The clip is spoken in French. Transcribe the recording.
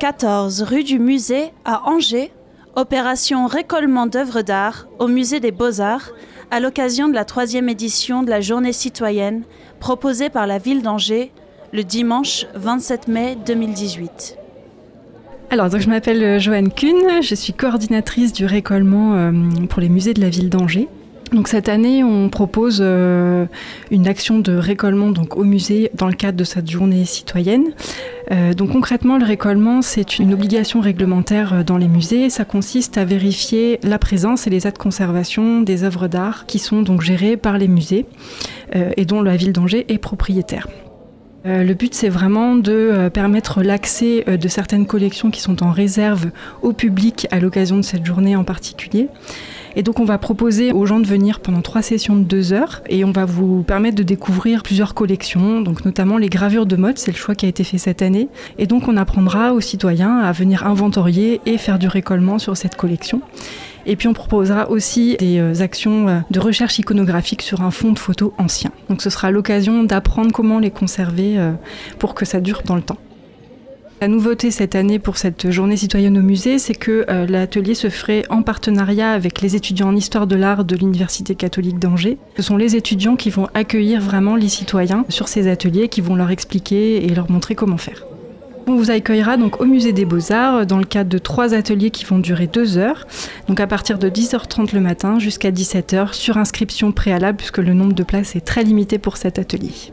14 rue du Musée à Angers, opération récollement d'œuvres d'art au Musée des Beaux-Arts à l'occasion de la troisième édition de la Journée citoyenne proposée par la ville d'Angers le dimanche 27 mai 2018. Alors, donc, je m'appelle euh, Joanne Kuhn, je suis coordinatrice du récollement euh, pour les musées de la ville d'Angers. Donc cette année, on propose euh, une action de récollement au musée dans le cadre de cette journée citoyenne. donc concrètement, le récollement, c'est une obligation réglementaire dans les musées. Ça consiste à vérifier la présence et les aides de conservation des œuvres d'art qui sont donc gérées par les musées et dont la ville d'Angers est propriétaire. Euh, le but, c'est vraiment de euh, permettre l'accès euh, de certaines collections qui sont en réserve au public à l'occasion de cette journée en particulier. Et donc on va proposer aux gens de venir pendant trois sessions de deux heures et on va vous permettre de découvrir plusieurs collections, donc notamment les gravures de mode, c'est le choix qui a été fait cette année. Et donc on apprendra aux citoyens à venir inventorier et faire du récollement sur cette collection. Et puis on proposera aussi des euh, actions euh, de recherche iconographique sur un fond de photos ancien. Donc ce sera l'occasion d'apprendre comment les conserver euh, pour que ça dure dans le temps. La nouveauté cette année pour cette journée citoyenne au musée, c'est que l'atelier se ferait en partenariat avec les étudiants en histoire de l'art de l'Université catholique d'Angers. Ce sont les étudiants qui vont accueillir vraiment les citoyens sur ces ateliers, qui vont leur expliquer et leur montrer comment faire. On vous accueillera donc au musée des Beaux-Arts dans le cadre de trois ateliers qui vont durer deux heures, donc à partir de 10h30 le matin jusqu'à 17h sur inscription préalable puisque le nombre de places est très limité pour cet atelier.